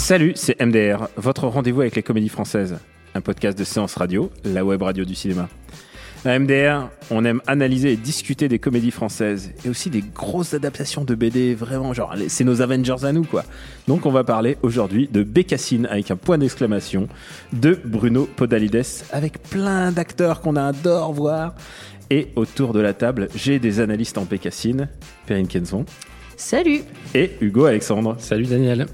Salut, c'est MDR, votre rendez-vous avec les comédies françaises. Un podcast de séance radio, la web radio du cinéma. À MDR, on aime analyser et discuter des comédies françaises et aussi des grosses adaptations de BD, vraiment, genre, c'est nos Avengers à nous, quoi. Donc, on va parler aujourd'hui de Bécassine avec un point d'exclamation, de Bruno Podalides avec plein d'acteurs qu'on adore voir. Et autour de la table, j'ai des analystes en Bécassine, Perrine Kenson Salut et Hugo Alexandre. Salut Daniel.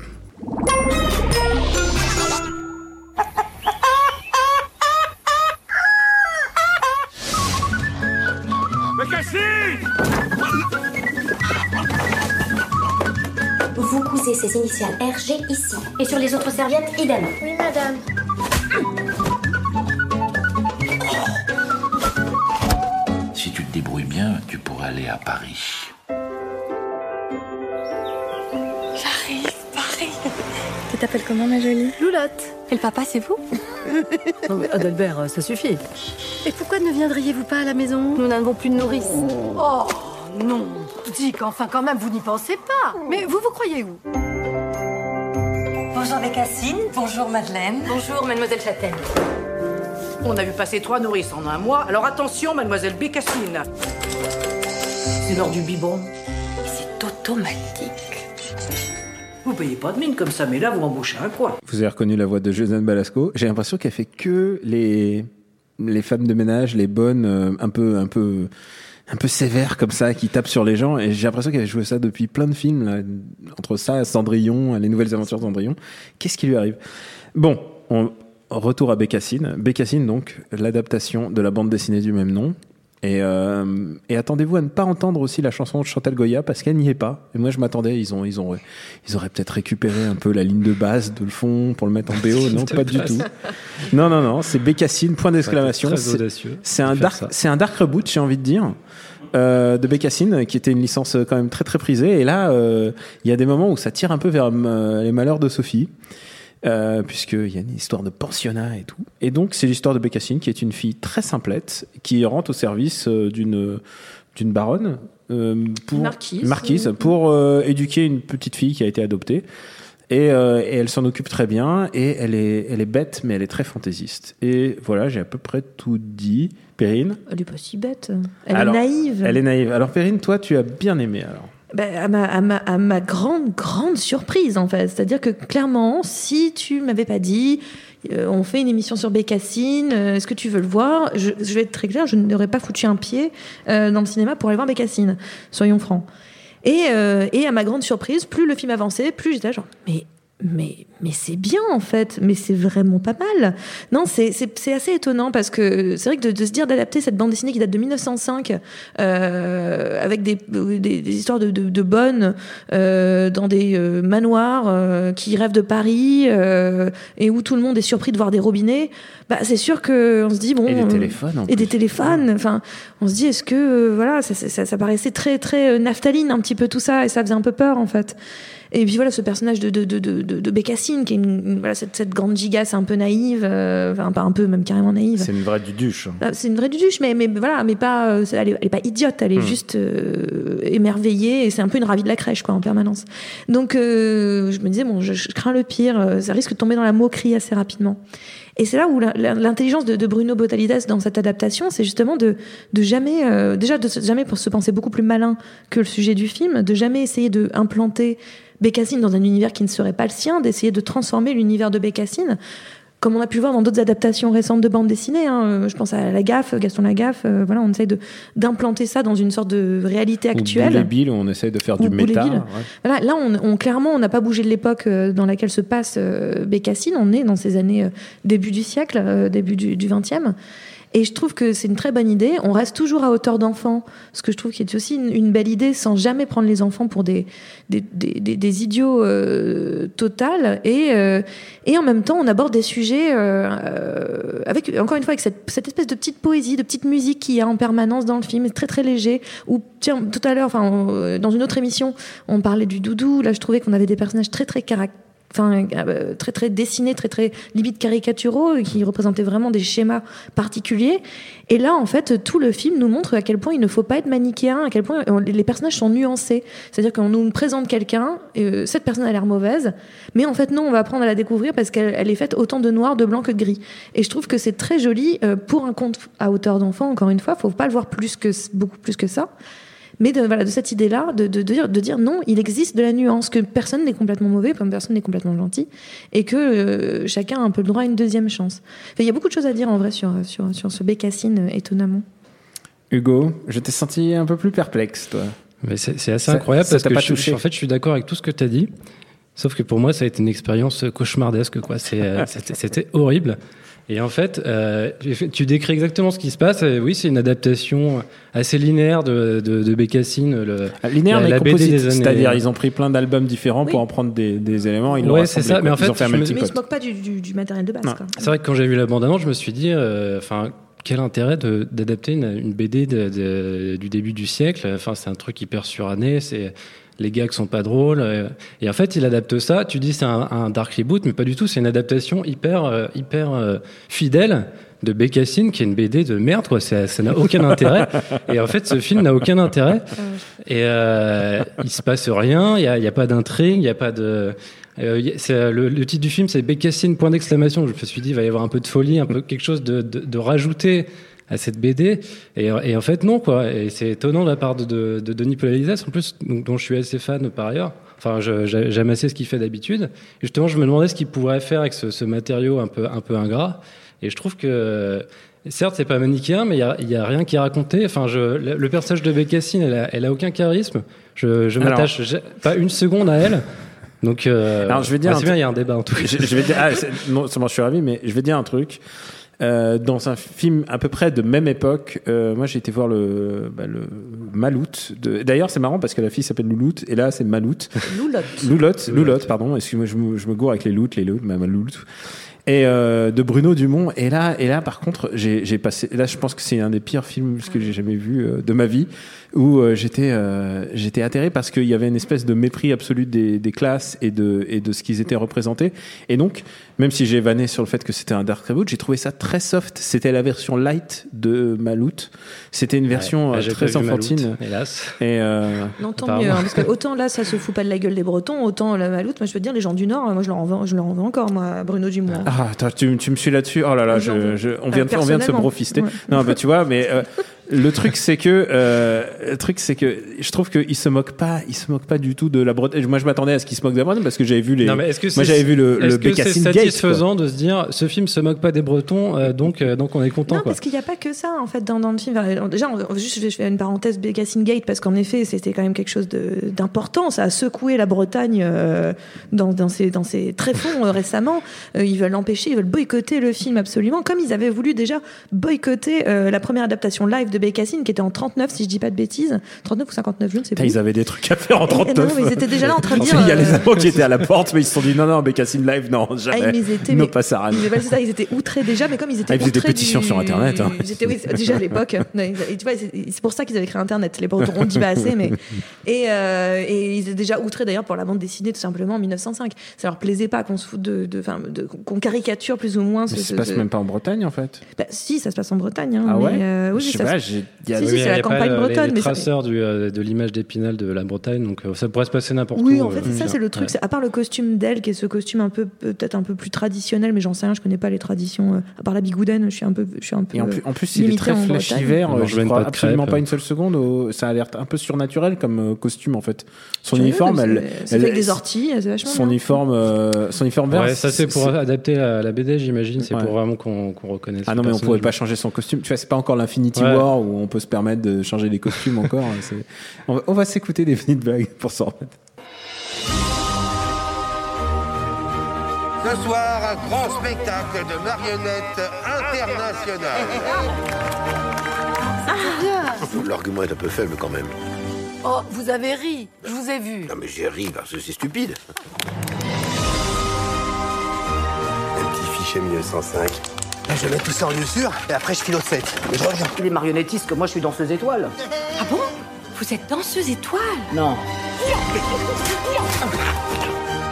Vous cousez ces initiales RG ici. Et sur les autres serviettes, idem. Oui, madame. Si tu te débrouilles bien, tu pourras aller à Paris. Tu t'appelles comment, ma jolie Loulotte. Et le papa, c'est vous Non mais Adalbert, ça suffit. Et pourquoi ne viendriez-vous pas à la maison Nous n'avons plus de nourrice. Oh non Dis qu'enfin quand même vous n'y pensez pas Mais vous vous croyez où Bonjour Bécassine, bonjour Madeleine. Bonjour mademoiselle Châtaigne. On a vu passer trois nourrices en un mois, alors attention, mademoiselle Bécassine. C'est l'heure du biberon. C'est automatique. Vous payez pas de mine comme ça, mais là, vous embauchez un coin. Vous avez reconnu la voix de Josiane Balasco. J'ai l'impression qu'elle fait que les, les femmes de ménage, les bonnes, euh, un peu, un peu, un peu sévères comme ça, qui tapent sur les gens. Et j'ai l'impression qu'elle a joué ça depuis plein de films, là. Entre ça, Cendrillon, les nouvelles aventures de Cendrillon. Qu'est-ce qui lui arrive? Bon, on, retour à Bécassine. Bécassine, donc, l'adaptation de la bande dessinée du même nom. Et, euh, et attendez-vous à ne pas entendre aussi la chanson de Chantal Goya parce qu'elle n'y est pas. Et moi, je m'attendais, ils ont, ils ont, ils auraient peut-être récupéré un peu la ligne de base de le fond pour le mettre en BO. Non, pas du tout. Non, non, non, c'est Bécassine, point d'exclamation. C'est- audacieux C'est de un dark, c'est un dark reboot, j'ai envie de dire. euh, de Bécassine, qui était une licence quand même très très prisée. Et là, euh, il y a des moments où ça tire un peu vers euh, les malheurs de Sophie. Euh, puisqu'il y a une histoire de pensionnat et tout. Et donc, c'est l'histoire de Bécassine, qui est une fille très simplette, qui rentre au service euh, d'une d'une baronne euh, pour Marquise. marquise pour euh, éduquer une petite fille qui a été adoptée. Et, euh, et elle s'en occupe très bien. Et elle est, elle est bête, mais elle est très fantaisiste. Et voilà, j'ai à peu près tout dit. Perrine? Elle est pas si bête. Elle Alors, est naïve. Elle est naïve. Alors, Perrine, toi, tu as bien aimé alors. Ben, à, ma, à, ma, à ma grande, grande surprise, en fait. C'est-à-dire que clairement, si tu m'avais pas dit, euh, on fait une émission sur Bécassine, euh, est-ce que tu veux le voir? Je, je vais être très claire, je n'aurais pas foutu un pied euh, dans le cinéma pour aller voir Bécassine, soyons francs. Et, euh, et à ma grande surprise, plus le film avançait, plus j'étais genre, mais. Mais, mais c'est bien en fait, mais c'est vraiment pas mal. Non, c'est assez étonnant parce que c'est vrai que de, de se dire d'adapter cette bande dessinée qui date de 1905 euh, avec des, des, des histoires de, de, de bonnes euh, dans des euh, manoirs euh, qui rêvent de Paris euh, et où tout le monde est surpris de voir des robinets, bah, c'est sûr que on se dit bon Et des euh, téléphones. en et des téléphones. Enfin, on se dit est-ce que euh, voilà, ça, ça, ça paraissait très très euh, naphtaline un petit peu tout ça et ça faisait un peu peur en fait. Et puis voilà, ce personnage de, de, de, de, de- Bécassine, qui est une, voilà, cette, cette grande gigasse un peu naïve, euh, enfin pas un peu, même carrément naïve. C'est une vraie duduche. Ah, C'est une vraie duduche, mais, mais voilà, mais pas, euh, elle, est, elle est pas idiote, elle est Hmm. juste euh, émerveillée et c'est un peu une ravie de la crèche, quoi, en permanence. Donc, euh, je me disais, bon, je, je crains le pire, euh, ça risque de tomber dans la moquerie assez rapidement. Et c'est là où l'intelligence de, de Bruno Botalides dans cette adaptation, c'est justement de, de jamais, euh, déjà de jamais pour se penser beaucoup plus malin que le sujet du film, de jamais essayer de implanter Bécassine dans un univers qui ne serait pas le sien, d'essayer de transformer l'univers de Bécassine comme on a pu voir dans d'autres adaptations récentes de bandes dessinées, hein, euh, je pense à La Gaffe, Gaston Lagaffe, euh, voilà, on essaye d'implanter ça dans une sorte de réalité Ou actuelle. Bill, où on essaie de faire Ou du méta. Bill. ouais. Voilà, là, on, on- clairement, on n'a pas bougé de l'époque euh, dans laquelle se passe euh, Bécassine. On est dans ces années euh, début du siècle, début du, 20e. Et je trouve que c'est une très bonne idée. On reste toujours à hauteur d'enfant, ce que je trouve qui est aussi une, belle idée, sans jamais prendre les enfants pour des, idiots euh, total. Et, euh, et en même temps, on aborde des sujets euh, euh, avec, encore une fois, avec cette, espèce de petite poésie, de petite musique qui est en permanence dans le film, très très léger. Ou tiens, tout à l'heure, enfin, dans une autre émission, on parlait du doudou. Là, je trouvais qu'on avait des personnages très très caractéristiques euh, très très dessinés, très très limite caricaturaux, qui représentaient vraiment des schémas particuliers. Et là, en fait, tout le film nous montre à quel point il ne faut pas être manichéen, à quel point les personnages sont nuancés. C'est-à-dire qu'on nous présente quelqu'un, euh, cette personne a l'air mauvaise, mais en fait non, on va apprendre à la découvrir parce qu'elle est faite autant de noir, de blanc que de gris. Et je trouve que c'est très joli euh, pour un conte à hauteur d'enfant. Encore une fois, faut pas le voir plus que beaucoup plus que ça mais de, voilà, de cette idée-là, de, de, de, dire, de dire non, il existe de la nuance, que personne n'est complètement mauvais, comme personne n'est complètement gentil, et que euh, chacun a un peu le droit à une deuxième chance. Enfin, il y a beaucoup de choses à dire en vrai sur, sur, sur ce bécassine, étonnamment. Hugo, je t'ai senti un peu plus perplexe, toi. C'est assez ça, incroyable ça parce que pas je, touché. en fait, je suis d'accord avec tout ce que tu as dit. Sauf que pour moi, ça a été une expérience cauchemardesque, quoi. C'était horrible. Et en fait, euh, tu décris exactement ce qui se passe. oui, c'est une adaptation assez linéaire de, de, de Bécassine. Le, linéaire, la, mais composite. C'est-à-dire, ils ont pris plein d'albums différents oui. pour en prendre des, des éléments. Ils ouais, c'est ça. Mais en fait, ils, fait me... mais ils se moquent pas du, du, du matériel de base. C'est vrai que quand j'ai vu la bande-annonce, je me suis dit, enfin. Euh, quel intérêt d'adapter une, une, BD de, de, du début du siècle? Enfin, c'est un truc hyper suranné. C'est les gags sont pas drôles. Euh, et en fait, il adapte ça. Tu dis c'est un, un, dark reboot, mais pas du tout. C'est une adaptation hyper, euh, hyper euh, fidèle de Bécassine, qui est une BD de merde, quoi. Ça n'a aucun intérêt. Et en fait, ce film n'a aucun intérêt. Et euh, il se passe rien. Il y a, y a, pas d'intrigue. Il y a pas de. Euh, le, le, titre du film, c'est Bécassine point d'exclamation. Je me suis dit, il va y avoir un peu de folie, un peu quelque chose de, de, de rajouter à cette BD. Et, et, en fait, non, quoi. Et c'est étonnant de la part de, de, de Denis Polalizas, en plus, dont je suis assez fan par ailleurs. Enfin, j'aime assez ce qu'il fait d'habitude. Justement, je me demandais ce qu'il pourrait faire avec ce, ce, matériau un peu, un peu ingrat. Et je trouve que, certes, c'est pas manichéen, mais il y a, a, rien qui est raconté. Enfin, je, le, le personnage de Bécassine, elle a, elle a aucun charisme. Je, je m'attache pas une seconde à elle. Donc, euh, Alors, je vais dire, bah, c'est bien, il y a un débat en tout cas. Je, je vais dire, ah, non seulement je suis ravi, mais je vais dire un truc. Euh, dans un film à peu près de même époque, euh, moi j'ai été voir le, bah, le Malout. De... D'ailleurs, c'est marrant parce que la fille s'appelle Louloute et là c'est Malout. Loulotte. Loulotte, Loulotte, pardon. Excuse-moi, je me, je me gourre avec les loutes, les loutes, mais Malout et euh, de Bruno Dumont. Et là, et là, par contre, j'ai passé. Là, je pense que c'est un des pires films que j'ai jamais vu euh, de ma vie, où euh, j'étais euh, j'étais atterré parce qu'il y avait une espèce de mépris absolu des, des classes et de et de ce qu'ils étaient représentés. Et donc, même si j'ai vanné sur le fait que c'était un dark reboot, j'ai trouvé ça très soft. C'était la version light de Malout. C'était une version ouais, très enfantine. Malout, hélas. Et non, tant mieux. Hein, parce que autant là, ça se fout pas de la gueule des Bretons, autant la Malout. Moi, je veux dire, les gens du Nord, moi, je leur en veux, je leur en veux encore, moi, Bruno Dumont. Ah, attends, tu, tu me suis là-dessus. Oh là là, je, je, on, vient de, on vient de se brofister. Ouais. Non, bah tu vois, mais euh, le truc c'est que euh, le truc c'est que je trouve qu'il se moque pas, il se moque pas du tout de la Bretagne. Moi, je m'attendais à ce qu'il se moque de la Bretagne parce que j'avais vu les. Non, mais est-ce que moi, j'avais vu le, le Bécassine Gate. C'est satisfaisant de se dire, ce film se moque pas des Bretons, euh, donc euh, donc on est content. Non, quoi. parce qu'il n'y a pas que ça en fait dans, dans le film. Déjà, on, juste je fais une parenthèse Bécassine Gate parce qu'en effet, c'était quand même quelque chose d'important. Ça a secoué la Bretagne euh, dans, dans ses dans ses tréfonds euh, récemment. ils veulent l'empêcher, ils veulent boycotter le film absolument, comme ils avaient voulu déjà boycotter la première adaptation live de Bécassine qui était en 39, si je dis pas de bêtises. 39 ou 59, je ne sais pas. Ils avaient des trucs à faire en 39. Non, mais ils étaient déjà là en train de dire. Il y a les amants qui étaient à la porte, mais ils se sont dit non, non, Bécassine Live, non, jamais. Ah, ils étaient, non, mais, pas ça. Ils, étaient, ça, ils étaient outrés déjà, mais comme ils étaient. Ah, ils faisaient des pétitions du... sur Internet. Hein. Ils étaient, oui, déjà à l'époque. c'est pour ça qu'ils avaient créé Internet. Les on dit pas assez, mais. Et, euh, et ils étaient déjà outrés d'ailleurs pour la bande dessinée, tout simplement, en 1905. Ça leur plaisait pas qu'on se foute de. de, de qu'on caricature plus ou moins. Mais ce, ça se passe même pas en Bretagne, en fait. Bah, si, ça se passe en Bretagne. Hein, ah ouais mais, euh, oui, je sais ça pas. J'ai. Si, si, c'est la campagne bretonne. Les traceurs du, euh, de l'image d'Épinal de la Bretagne, donc euh, ça pourrait se passer n'importe oui, où. en fait, c'est ça, c'est le truc. Ouais. À part le costume d'elle, qui est ce costume un peu peut-être un peu plus traditionnel, mais j'en sais rien, je connais pas les traditions. Euh, à part la bigoudaine, je suis un peu, je suis un peu. Et en plus, en plus il est très flashy vert. Je crois absolument crêpes. pas une seule seconde. Ça a l'air un peu surnaturel comme costume en fait. Son uniforme, elle, c'est avec des orties, c'est vachement. Son uniforme, son uniforme vert. Ouais, ça c'est pour adapter à la BD, j'imagine. C'est pour vraiment qu'on reconnaisse. Ah non, mais on pourrait pas changer son costume. Tu vois, c'est pas encore l'Infinity War où on peut se permettre de changer les costumes encore. On va, on va s'écouter des petites blagues pour s'en remettre. Ce soir, un grand spectacle de marionnettes internationales. L'argument est un peu faible quand même. Oh, vous avez ri. Je vous ai vu. Non mais j'ai ri parce que c'est stupide. Un petit fichier 1905. Je mets tout ça en lieu sûr et après je file au 7. Et je reviens. Les marionnettistes que moi je suis danseuse étoile. Ah bon? Vous êtes danseuse étoile? Non.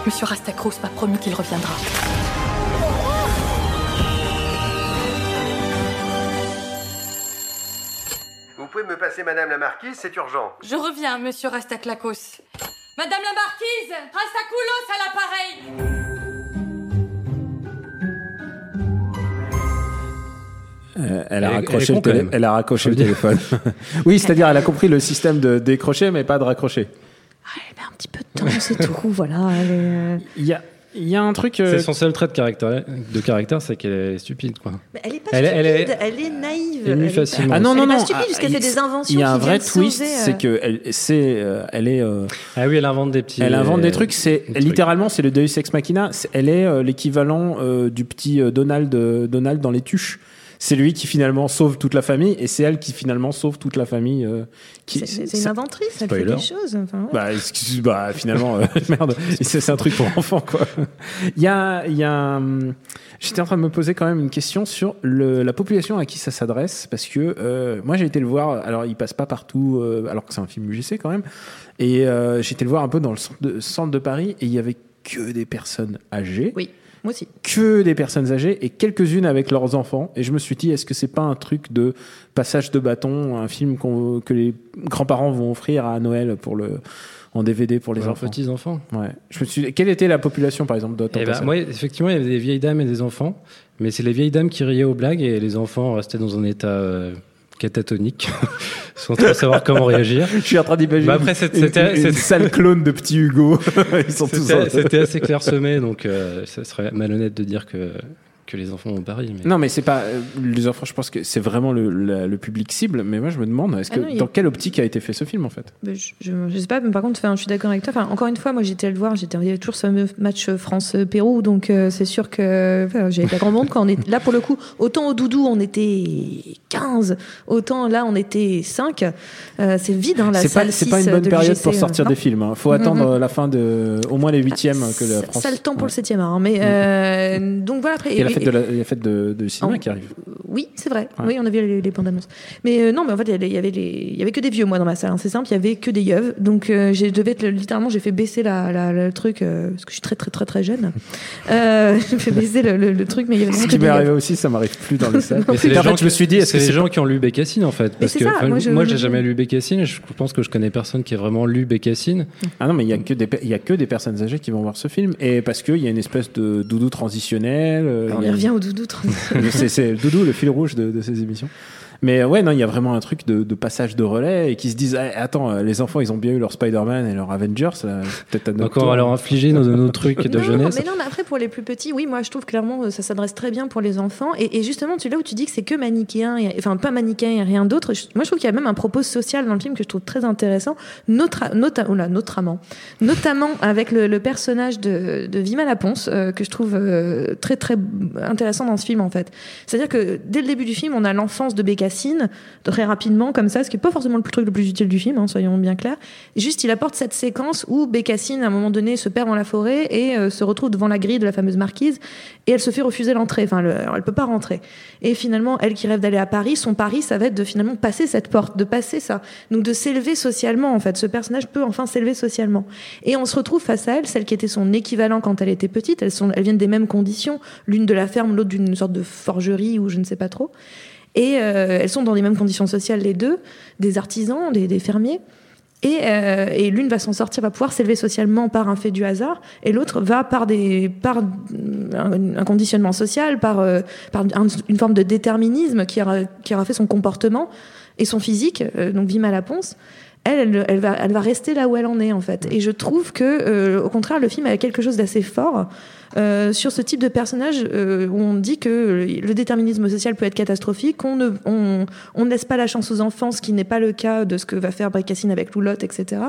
Monsieur Rastacros m'a promis qu'il reviendra. Vous pouvez me passer Madame la Marquise, c'est urgent. Je reviens, monsieur Rastaclacos. Madame la marquise Rastacoulos à l'appareil elle, a Elle est- raccroché elle est le télé- elle a raccroché téléphone. oui, c'est-à-dire elle a compris le système de décrocher mais pas de raccrocher. Elle met un petit peu de temps, c'est tout. Voilà. elle est, euh, Il y a, il y a un truc. euh, C'est son seul trait de caractère, de caractère c'est qu'elle est stupide, quoi. mais elle est pas Elle est- stupide, elle elle est- est, naïve. elle est- facilement. Ah non, Elle non, est pas non. stupide, ah, puisqu'elle fait des inventions Il y a un vrai twist, sauver, euh, c'est que elle, c'est, euh, elle est, euh, Ah oui, elle invente des petits. elle invente des trucs. C'est des littéralement, c'est le Deus Ex Machina. C'est- Elle est euh, l'équivalent euh, du petit euh, Donald, euh, Donald dans les tuches. C'est lui qui finalement sauve toute la famille et c'est elle qui finalement sauve toute la famille. euh, qui, C'est c'est une inventrice, elle fait des choses. Enfin, ouais. Bah, excuse, bah finalement, euh, merde, c'est c'est un truc pour enfants, quoi. Il y a, il y a, un- j'étais en train de me poser quand même une question sur le, la population à qui ça s'adresse, parce que euh, moi j'ai été le voir. Alors, il passe pas partout, euh, alors que c'est un film UGC quand même. Et j'ai été le voir un peu dans le centre de, centre de Paris, et il y avait que des personnes âgées. Oui, moi aussi. Que des personnes âgées et quelques-unes avec leurs enfants. Et je me suis dit, est-ce que c'est pas un truc de passage de bâton, un film que les grands-parents vont offrir à Noël pour le, en DVD pour les Pour leurs enfants? petits enfants. Ouais. Je me suis... Quelle était la population, par exemple, d'autres ben, moi, effectivement, il y avait des vieilles dames et des enfants, mais c'est les vieilles dames qui riaient aux blagues et les enfants restaient dans un état euh, catatonique, sans trop savoir comment réagir. Je suis en train d'imaginer Bah après, c'était- une, sale clone de petit Hugo. Ils sont tous C'était en- c'était assez clairsemé, donc euh, ça serait malhonnête de dire que, que les enfants ont Paris. Mais... Non, mais c'est pas euh, les enfants. Je pense que c'est vraiment le, la- le public cible. Mais moi, je me demande, est-ce Ah que non, a- dans quelle optique a été fait ce film, en fait? Mais Je, je, je sais pas, mais par contre, je suis d'accord avec toi. Enfin, encore une fois, moi j'étais à le voir, j'étais il y avait toujours ce fameux match France-Pérou, donc euh, c'est sûr que enfin, j'ai été à grand monde quand on est là pour le coup. Autant au Doudou, on était 15, autant là, on était 5. Euh, c'est vide, hein, la C'est pas, salle c'est pas 6 une bonne de période pour sortir euh, des films. Hein. Faut attendre mhm. euh, la fin de, au moins les huitièmes que la France. Ça le temps pour Ouais. le 7 art, hein, mais euh, donc voilà après. La et- fête de, la, il y a la fête de, de cinéma En- qui arrive. Oui, c'est vrai. Ouais. Oui, on a vu les, les bandes annonces. Mais euh, non, mais en fait, il y avait- les, il y que des vieux moi dans ma salle. hein, C'est simple, il y avait que des yeux. Donc euh, j'ai devais être littéralement, j'ai fait baisser la, la- le truc euh, parce que je suis très très très très jeune. Euh, j'ai fait baisser le, le- le truc, mais il y avait Ce qui que m'est arrivé aussi, ça m'arrive plus dans les salles. Mais c'est les en gens fait, je me suis dit, est-ce c'est que les c'est gens qui ont lu Bécassine en fait? Parce c'est que ça, moi, je- j'ai je- jamais lu Bécassine et je pense que je connais personne qui a vraiment lu Bécassine. Ah non, mais il y a que des, pe- il y a que des personnes âgées qui vont voir ce film et parce qu'il y a une espèce de doudou transitionnel. Y revient au doudou. c'est, c'est le doudou, le fil rouge de, de ces émissions. Mais euh, ouais, non, il y a vraiment un truc de, de passage de relais et qui se disent, ah, attends, les enfants, ils ont bien eu leur Spider-Man et leur Avengers, peut-être à notre Encore à leur infliger nos, nos trucs de non, jeunesse. mais non, mais après pour les plus petits, oui, moi je trouve clairement euh, ça s'adresse très bien pour les enfants. Et, et justement, tu là où tu dis que c'est que manichéen, et- enfin pas manichéen et rien d'autre. Moi je trouve qu'il y a même un propos social dans le film que je trouve très intéressant, Notre, nota, notamment, notamment avec le, le personnage de, de Vima Laponce euh, que je trouve euh, très très intéressant dans ce film en fait. C'est-à-dire que dès le début du film, on a l'enfance de Bécassine très rapidement comme ça, ce qui est pas forcément le truc le plus utile du film, hein, soyons bien clairs. Juste, il apporte cette séquence où Bécassine, à un moment donné, se perd dans la forêt et euh, se retrouve devant la grille de la fameuse marquise et elle se fait refuser l'entrée. Enfin, le- elle peut pas rentrer. Et finalement, elle qui rêve d'aller à Paris, son pari, ça va être de finalement passer cette porte, de passer ça. Donc de s'élever socialement, en fait. Ce personnage peut enfin s'élever socialement. Et on se retrouve face à elle, celle qui était son équivalent quand elle était petite. Elles, sont, elles viennent des mêmes conditions, l'une de la ferme, l'autre d'une sorte de forgerie ou je ne sais pas trop. Et euh, elles sont dans les mêmes conditions sociales, les deux, des artisans, des, des fermiers. Et, euh, et l'une va s'en sortir, va pouvoir s'élever socialement par un fait du hasard, et l'autre va par, des, par un, conditionnement social, par, euh, par un- une forme de déterminisme qui aura, qui aura fait son comportement et son physique, euh, donc Vima Laponce, elle, elle, elle va, elle va rester là où elle en est en fait. Et je trouve que, euh, au contraire, le film a quelque chose d'assez fort. Euh, sur ce type de personnage euh, où on dit que le déterminisme social peut être catastrophique, qu'on ne, on, on ne laisse pas la chance aux enfants, ce qui n'est pas le cas de ce que va faire Bricassine avec Loulotte, etc.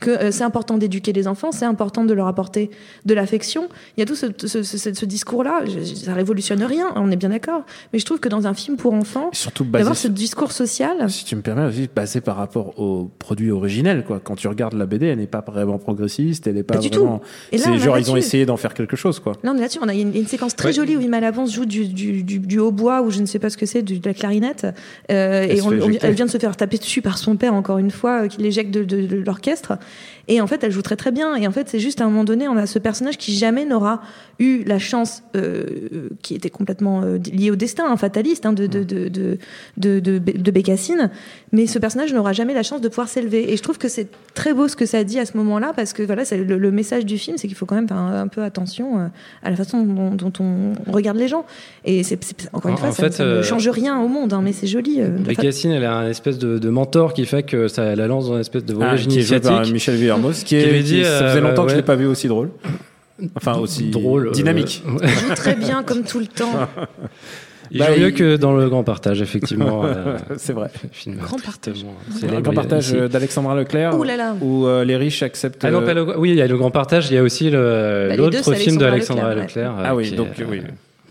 Que euh, c'est important d'éduquer les enfants, c'est important de leur apporter de l'affection. Il y a tout ce, ce, ce, ce discours-là. Ça révolutionne rien, on est bien d'accord. Mais je trouve que dans un film pour enfants, Surtout d'avoir ce discours social, Si tu me permets aussi, basé par rapport au produit originel, quoi. Quand tu regardes la BD, elle n'est pas vraiment progressiste, elle n'est pas, Pas du vraiment. tout. Et là, on genre, ils ont essayé d'en faire quelque chose, quoi. Là, on est là-dessus. On a une, une séquence très Ouais. jolie où Ima Lavance joue du, du, du, du hautbois ou je ne sais pas ce que c'est, du- de la clarinette. Euh, Elle et on- elle vient de se faire taper dessus par son père, encore une fois, euh, qui l'éjecte de, de- de l'orchestre. Et en fait, elle joue très très bien. Et en fait, c'est juste à un moment donné, on a ce personnage qui jamais n'aura eu la chance, euh, qui était complètement euh, lié au destin, un fataliste hein, de, de, de, de, de, de, de Bécassine. Mais ce personnage n'aura jamais la chance de pouvoir s'élever. Et je trouve que c'est très beau ce que ça dit à ce moment-là, parce que voilà, c'est le, le message du film, c'est qu'il faut quand même faire un, un peu attention euh, à la façon dont, dont on regarde les gens. Et c'est c'est- encore une En- fois, en ça, fait, ça ne euh, change rien au monde, hein, mais c'est joli. euh, de fa- Bécassine, elle a un espèce de, de mentor qui fait que ça la lance dans une espèce de Ah, voyage qui est joué initiatique. par Michel Villermoz, qui Qui est, qui- dit, ça faisait euh, longtemps que je ouais. l'ai pas vu aussi drôle. Enfin, aussi drôle, euh, dynamique. ouais. Il joue très bien comme tout le temps. Il Bah, joue mieux il- que dans le Grand Partage, effectivement. euh, C'est vrai. Film Grand Partage. célèbre grand partage euh, d'Alexandra Leclerc, Ouh là là. où euh, les riches acceptent. Ah non, pas le, oui, il y a le Grand Partage, il y a aussi le- Bah, l'autre film de Alexandra Alexandra Leclerc, Leclerc. ouais. Ah oui, donc, euh, oui.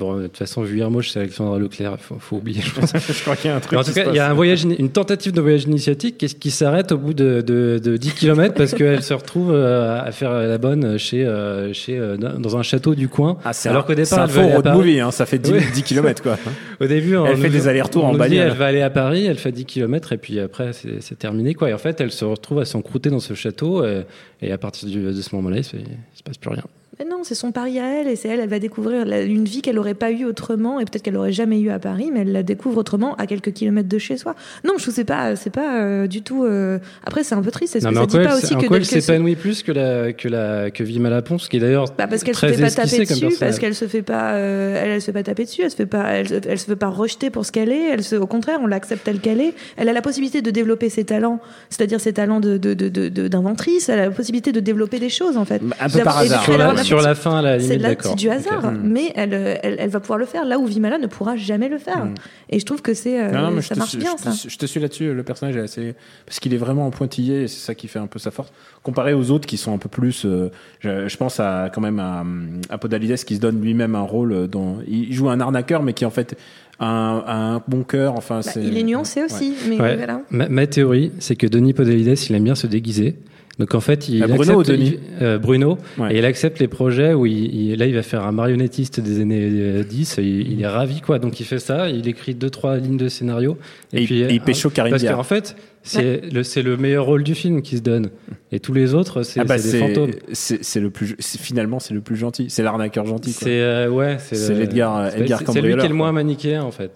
Bon, de toute façon, vu Hermoche, c'est Alexandra Leclerc, il faut, faut oublier, je pense. je crois qu'il y a un truc. En tout cas, il y a un voyage, une tentative de voyage initiatique qui, qui s'arrête au bout de, de, de 10 km parce qu'elle se retrouve euh, à faire la bonne chez, euh, chez, euh, dans un château du coin. Ah, alors qu'au départ, c'est un faux road movie, hein, ça fait 10, Oui. 10 km quoi. Au début, on Elle fait nous- des allers-retours en bagnole. Elle va aller à Paris, elle fait 10 km et puis après c'est terminé quoi. Et en fait, elle se retrouve à s'encrouter dans ce château et, et à partir de ce moment-là, il se, il se passe plus rien. Mais non, c'est son pari à elle et c'est elle, elle va découvrir la- une vie qu'elle n'aurait pas eue autrement et peut-être qu'elle n'aurait jamais eue à Paris, mais elle la découvre autrement à quelques kilomètres de chez soi. Non, je sais pas, c'est pas euh, du tout. euh, Après, c'est un peu triste. Est-ce Non, que mais ça dit pas elle, aussi en que, elle s'épanouit plus que la que la que Vima Laponce, qui est d'ailleurs Bah parce qu'elle se très fait pas taper dessus, parce qu'elle se fait pas, euh, elle, elle se fait pas taper dessus, elle se fait pas, elle, elle se fait pas rejeter pour ce qu'elle est. Elle se, au contraire, on l'accepte telle qu'elle est. Elle a la possibilité de développer ses talents, c'est-à-dire ses talents de de- de- de- de- d'inventrice. Elle a la possibilité de développer des choses en fait. Un peu par hasard. Sur la, sur la fin, à la c'est limite, de la- d'accord. c'est du hasard, Ok. mais elle, elle, elle va pouvoir le faire là où Vimala ne pourra jamais le faire. Mm. Et je trouve que c'est euh, Non, non, mais je ça te marche suis- bien je ça. te- Je te suis là-dessus. Le personnage est assez parce qu'il est vraiment en pointillé. et C'est ça qui fait un peu sa force. Comparé aux autres qui sont un peu plus. euh, je, je pense à quand même à, à Podalides qui se donne lui-même un rôle dans. Il joue un arnaqueur, mais qui en fait un, un bon cœur. Enfin, Bah, c'est. il est nuancé aussi, mais Ouais. voilà. Ma, ma théorie, c'est que Denis Podalides, il aime bien se déguiser. Donc en fait, il Ah, Bruno accepte, ou Denis il- euh, Bruno, Ouais. et il accepte les projets où il, il- là il va faire un marionnettiste des années euh, 10. et il, il est ravi quoi. Donc il fait ça, il écrit deux trois lignes de scénario Et il- et il pécho Karine Parce qu'en fait, c'est le c'est le meilleur rôle du film qui se donne. Et tous les autres, c'est Ah bah, des fantômes. c'est- le plus finalement c'est le plus gentil c'est l'arnaqueur gentil. C'est euh, ouais, C'est euh, c'est- Edgar C'est lui qui est le moins manichéen en fait.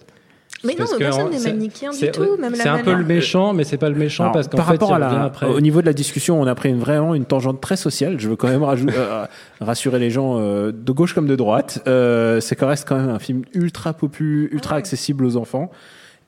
Mais non, que personne n'est manichéen du tout. Même C'est un peu le méchant, mais c'est pas le méchant Alors, parce qu'en par fait, rapport il à la, après. au niveau de la discussion, on a pris une, vraiment une tangente très sociale. Je veux quand même rajou- euh, rassurer les gens euh, de gauche comme de droite. Euh, c'est quand reste quand même un film ultra popu, ultra accessible aux enfants.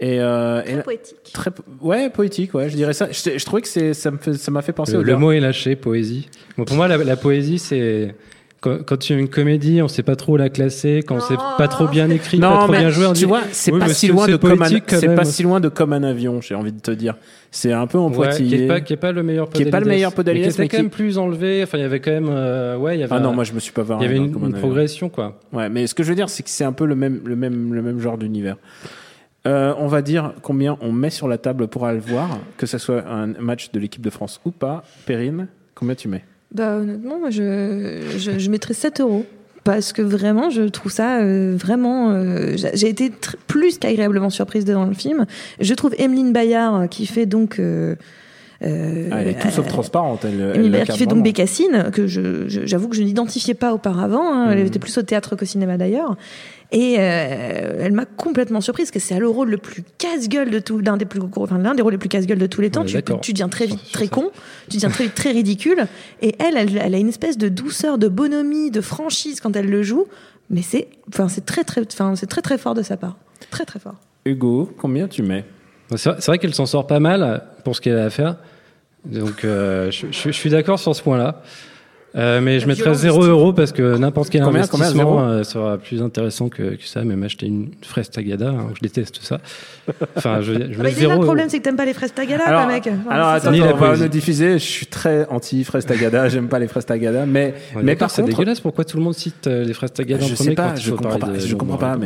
Et, euh, et- Très poétique. très ouais poétique ouais je dirais ça je, je trouvais que ça fait, m'a fait penser Le, au le mot est lâché, poésie. Bon, pour moi, la, la poésie, c'est quand, quand tu as une comédie, on sait pas trop la classer, quand c'est pas trop bien écrit, pas non trop mais bien joué. on tu dit, vois c'est oui, pas si loin de comme un c'est pas si loin de comme un avion j'ai envie de te dire. C'est un peu en Ouais, qui est pas qui est pas le meilleur Qui est pas le meilleur Podalides, mais qui était mais quand qui- même plus enlevé. Enfin il y avait quand même euh, ouais il y avait ah non un- moi je me suis pas il y avait une, une progression quoi. Ouais, mais ce que je veux dire, c'est que c'est un peu le même, le même, le même genre d'univers. Euh, on va dire combien on met sur la table pour aller le voir, que ce soit un match de l'équipe de France ou pas. Perrine, combien tu mets? Bah honnêtement, moi je, je, je mettrais 7 euros. Parce que vraiment, je trouve ça euh, vraiment. euh, j'ai été plus qu'agréablement surprise devant le film. Je trouve Emeline Bayard, qui fait donc. euh, euh, Ah, Elle est tout sauf euh, transparente. Elle, elle qui fait donc. Bécassine, que je- je- j'avoue que je n'identifiais pas auparavant. hein. Elle Mhm. était plus au théâtre qu'au cinéma d'ailleurs. Et euh, elle m'a complètement surprise, parce que c'est le rôle le plus casse-gueule de tout, l'un des plus enfin l'un des rôles les plus casse-gueule de tous les temps. Ouais, Tu, deviens très vite très con, tu deviens très vite très ridicule. Et elle, elle, elle a une espèce de douceur, de bonhomie, de franchise quand elle le joue. Mais c'est, enfin, c'est très très, enfin, c'est très très fort de sa part, très très fort. Hugo, combien tu mets? C'est vrai, c'est vrai qu'elle s'en sort pas mal pour ce qu'elle a à faire Donc, euh, je, je- je suis d'accord sur ce point-là. Euh, mais je mettrais violence 0 du euros parce que n'importe quel Combien, investissement zéro euh, sera plus intéressant que, que ça. Même acheter une fraise tagada, hein, je déteste ça. Enfin, je, je Ah mets 0 le problème, c'est que t'aimes pas les fraises tagala, Alors, mec. Enfin, alors c'est ça. attends, on va le diffuser. Je suis très anti fraise tagada. J'aime pas les fraises tagada, mais Ouais, mais par c'est contre, dégueulasse. Pourquoi tout le monde cite les fraises tagada en je premier sais pas, quand je comprends pas, je comprends pas,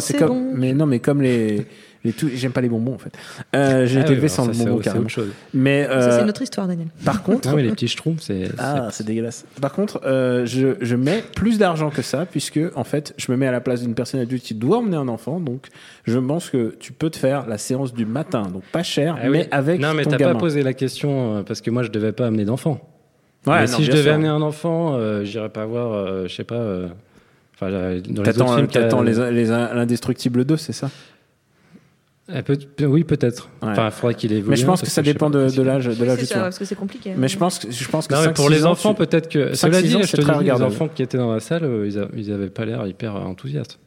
c'est c'est comme, mais non, mais comme les les tout, j'aime pas les bonbons en fait. Euh, J'ai Ah été oui, élevé sans ça, le c'est bonbon autre- c'est carrément. autre chose. Mais Ça, c'est euh, une autre histoire, Daniel. par contre, Ah oui, les petits schtroumpfs, c'est. Ah, c'est dégueulasse. Par contre, euh, je, je mets plus d'argent que ça, puisque en fait, je me mets à la place d'une personne adulte qui doit emmener un enfant. Donc, je pense que tu peux te faire la séance du matin, donc pas cher, Ah oui. mais avec Non, mais ton t'as gamin. pas posé la question euh, parce que moi, je devais pas amener d'enfant. Ouais, Mais non, si je devais sûr. amener un enfant, euh, j'irais pas voir, euh, je sais pas. euh, Enfin, euh, dans les autres T'attends, films, t'attends les, les l'Indestructible 2, c'est ça? Peut- oui, peut-être. Ouais. Enfin, il faudrait qu'il évolue. Mais je pense que ça je dépend de, de l'âge, de Oui, l'âge c'est du ça, tueur. parce que c'est compliqué. Mais je pense que je pense que Non, mais 5, pour 6 les ans, enfants, tu- peut-être que. 5, Cela 6 dit, ans, je c'est te dis, les enfants qui étaient dans la salle, euh, ils, a- ils avaient pas l'air hyper enthousiastes.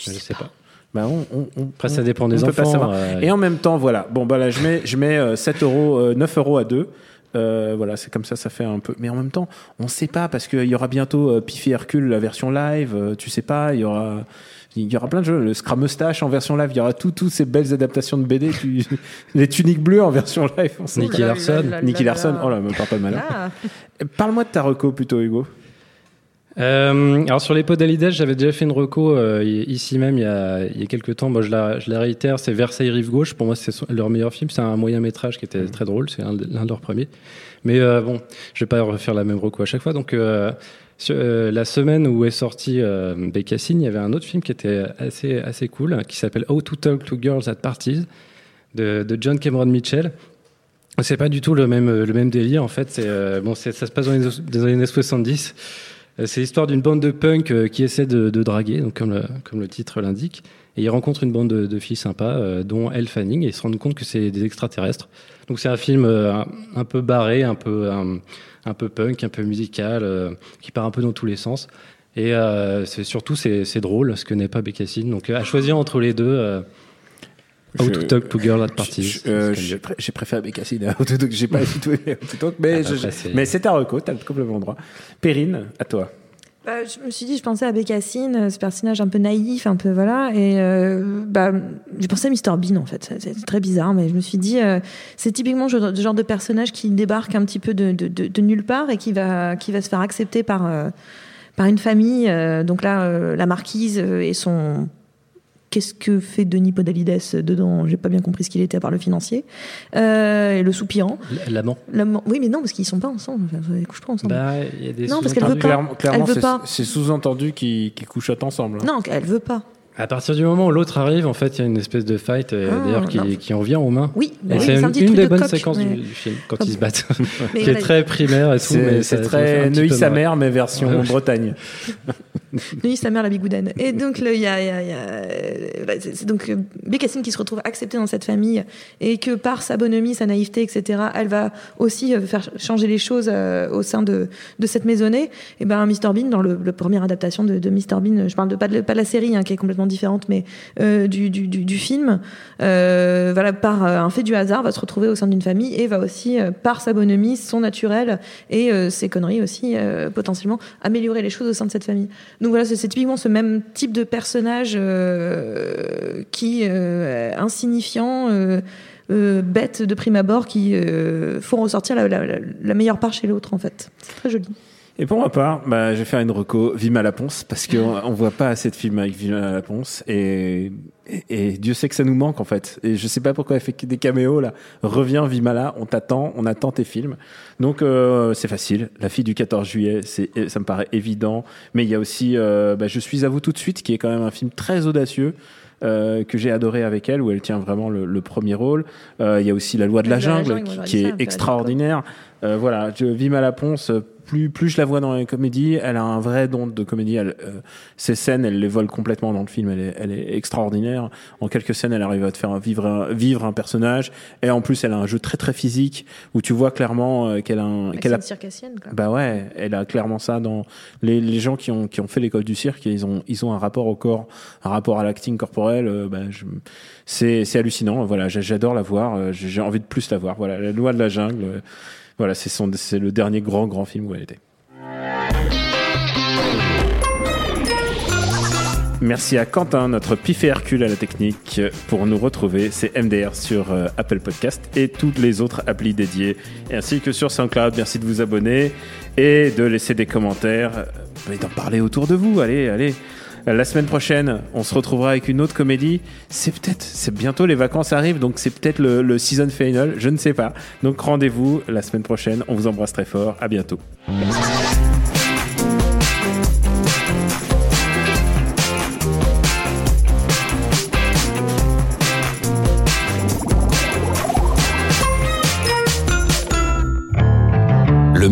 Je sais pas. Bah, on, on- on- Après, ça dépend on des peut pas enfants. savoir. euh, Et en même temps, voilà. Bon, bah là, je mets, je mets euh, 7 euros, euh, 9 euros à 2. Euh, voilà, c'est comme ça, ça fait un peu. Mais en même temps, on sait pas parce qu'il y aura bientôt euh, Piffy Hercule, la version live. euh, tu sais pas, il y aura, il y aura plein de jeux. Le Scrum Mustache en version live. Il y aura tout, toutes ces belles adaptations de BD. tu- les tuniques bleues en version live. on sait Nicky. Larson. Nicky Larson. Oh là, me parle pas de malin. Ah, Parle-moi de ta reco plutôt, Hugo. Euh, alors sur les pods d'Alidas, j'avais déjà fait une reco euh, ici même il y a, il y a quelques temps. Moi, je la, je la réitère, c'est Versailles Rive Gauche. Pour moi, c'est leur meilleur film. C'est un moyen métrage qui était très drôle. C'est de- l'un de leurs premiers. Mais euh, bon, je vais pas refaire la même reco à chaque fois. Donc euh, euh, la semaine où est sorti euh, il y avait un autre film qui était assez assez cool, qui s'appelle How to Talk to Girls at Parties de, John Cameron Mitchell. C'est pas du tout le même le même délire en fait. Euh, bon, ça se passe dans les, années 70. Euh, C'est l'histoire d'une bande de punk euh, qui essaie de, draguer, donc comme le, comme le titre l'indique. Et ils rencontrent une bande de, filles sympas, dont Elle Fanning, et ils se rendent compte que c'est des extraterrestres. Donc c'est un film un, peu barré, un peu, un peu punk, un peu musical, euh, qui part un peu dans tous les sens. Et euh, c'est surtout c'est drôle, ce que n'est pas Bécassine. Donc euh, à choisir entre les deux, Je- to Talk to Girl at Parties. J'ai préféré Bécassine à Autotalk. J'ai pas du tout aimé Autotalk, mais Ah, après, je- c'est- mais c'est ta reco. T'as complètement droit. Perrine, à toi. Bah, je me suis dit, je pensais à Bécassine, euh, ce personnage un peu naïf, un peu voilà, et euh, bah, j'ai pensé à Mr Bean en fait. C'est- très bizarre, mais je me suis dit, euh, c'est typiquement le genre de personnage qui débarque un petit peu de, nulle part et qui va, qui va se faire accepter par, euh, par une famille. donc là, la marquise et son Qu'est-ce que fait Denis Podalides dedans J'ai pas bien compris ce qu'il était à part le financier. Euh, et le soupirant. L'amant. L'amant- Oui, mais non, parce qu'ils sont pas ensemble. Ils couchent pas ensemble. Bah, il y a des Non, parce qu'elle veut pas. Clairement, clairement, Elle veut c'est- pas. c'est sous-entendu qu'ils qu'ils couchotent ensemble. hein. Non, elle veut pas. À partir du moment où l'autre arrive, en fait, il y a une espèce de fight, euh, Ah, d'ailleurs, qui, qui en vient aux mains. Oui, bah oui, c'est c'est un une, une des de bonnes coq, séquences mais- du, du film, quand Comme- ils se battent, Mais qui est très primaire et tout. mais C'est très Neuilly sa mère, mais version Ouais. Bretagne. Nuit, sa mère, la bigoudaine. Et donc, il y a, y a- y a- euh, voilà, c'est donc euh, Bécassine qui se retrouve acceptée dans cette famille et que par sa bonhomie, sa naïveté, etc., elle va aussi euh, faire changer les choses au sein de, de cette maisonnée. Et ben, Mr Bean, dans le, le première adaptation de, de Mr Bean, je parle de pas de, pas de la série hein, qui est complètement différente, mais euh, du, du, du, du film, euh, voilà, par un fait du hasard, va se retrouver au sein d'une famille et va aussi, par sa bonhomie, son naturel et euh, ses conneries aussi, potentiellement améliorer les choses au sein de cette famille. Donc voilà, c'est typiquement ce même type de personnage euh, qui euh, insignifiant, euh, euh, bête de prime abord, qui euh, font ressortir la- la- la meilleure part chez l'autre en fait. C'est très joli. Et pour ma part, bah, je vais faire une reco Vima la Ponce parce qu'on on voit pas assez de films avec Vima la Ponce et, et, et Dieu sait que ça nous manque en fait. Et je sais pas pourquoi elle fait des caméos là. Reviens Vimala, on t'attend, on attend tes films. Donc euh, c'est facile. La fille du 14 juillet, c'est ça me paraît évident. Mais il y a aussi euh, bah, Je suis à vous tout de suite, qui est quand même un film très audacieux. euh, que j'ai adoré avec elle, où elle tient vraiment le, le premier rôle. Euh, Il y a aussi La loi de la jungle, jungle, qui, est extraordinaire. Euh, voilà, je Vima la Ponce, plus plus je la vois dans les comédies, elle a un vrai don de comédie. Elle, euh, ses scènes, elle les vole complètement dans le film. Elle est, elle est extraordinaire. En quelques scènes, elle arrive à te faire vivre un, vivre un personnage. Et en plus, elle a un jeu très très physique où tu vois clairement euh, qu'elle a un, qu'elle a Maxime circassienne, quoi. bah ouais, elle a clairement ça dans les, les gens qui ont qui ont fait l'école du cirque, ils ont ils ont un rapport au corps, un rapport à l'acting corporel. euh, bah, je- c'est c'est hallucinant. Voilà, j'adore la voir. euh, J'ai j'ai envie de plus la voir. Voilà, la loi de la jungle. Voilà, c'est le dernier grand grand film où elle était. Merci à Quentin, notre pif et Hercule à la technique. Pour nous retrouver, c'est MDR sur euh, Apple Podcast et toutes les autres applis dédiées, ainsi que sur SoundCloud. Merci de vous abonner et de laisser des commentaires et d'en parler autour de vous. Allez, allez. La semaine prochaine, on se retrouvera avec une autre comédie. C'est peut-être, c'est bientôt les vacances arrivent, donc c'est peut-être le, le season final, je ne sais pas. Donc rendez-vous la semaine prochaine. On vous embrasse très fort. À bientôt.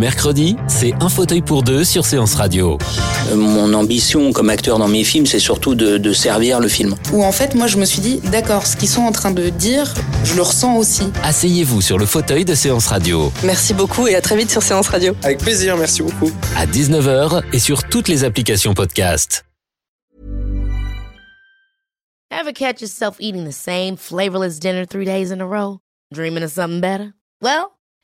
Mercredi, c'est un fauteuil pour deux sur Séance Radio. Mon ambition comme acteur dans mes films, c'est surtout de, de servir le film. Où en fait, moi, je me suis dit, d'accord, ce qu'ils sont en train de dire, je le ressens aussi. Asseyez-vous sur le fauteuil de Séance Radio. Merci beaucoup et à très vite sur Séance Radio. Avec plaisir, merci beaucoup. À 19h et sur toutes les applications podcast. Ever catch yourself eating the same flavorless dinner three days in a row? Dreaming of something better? Well,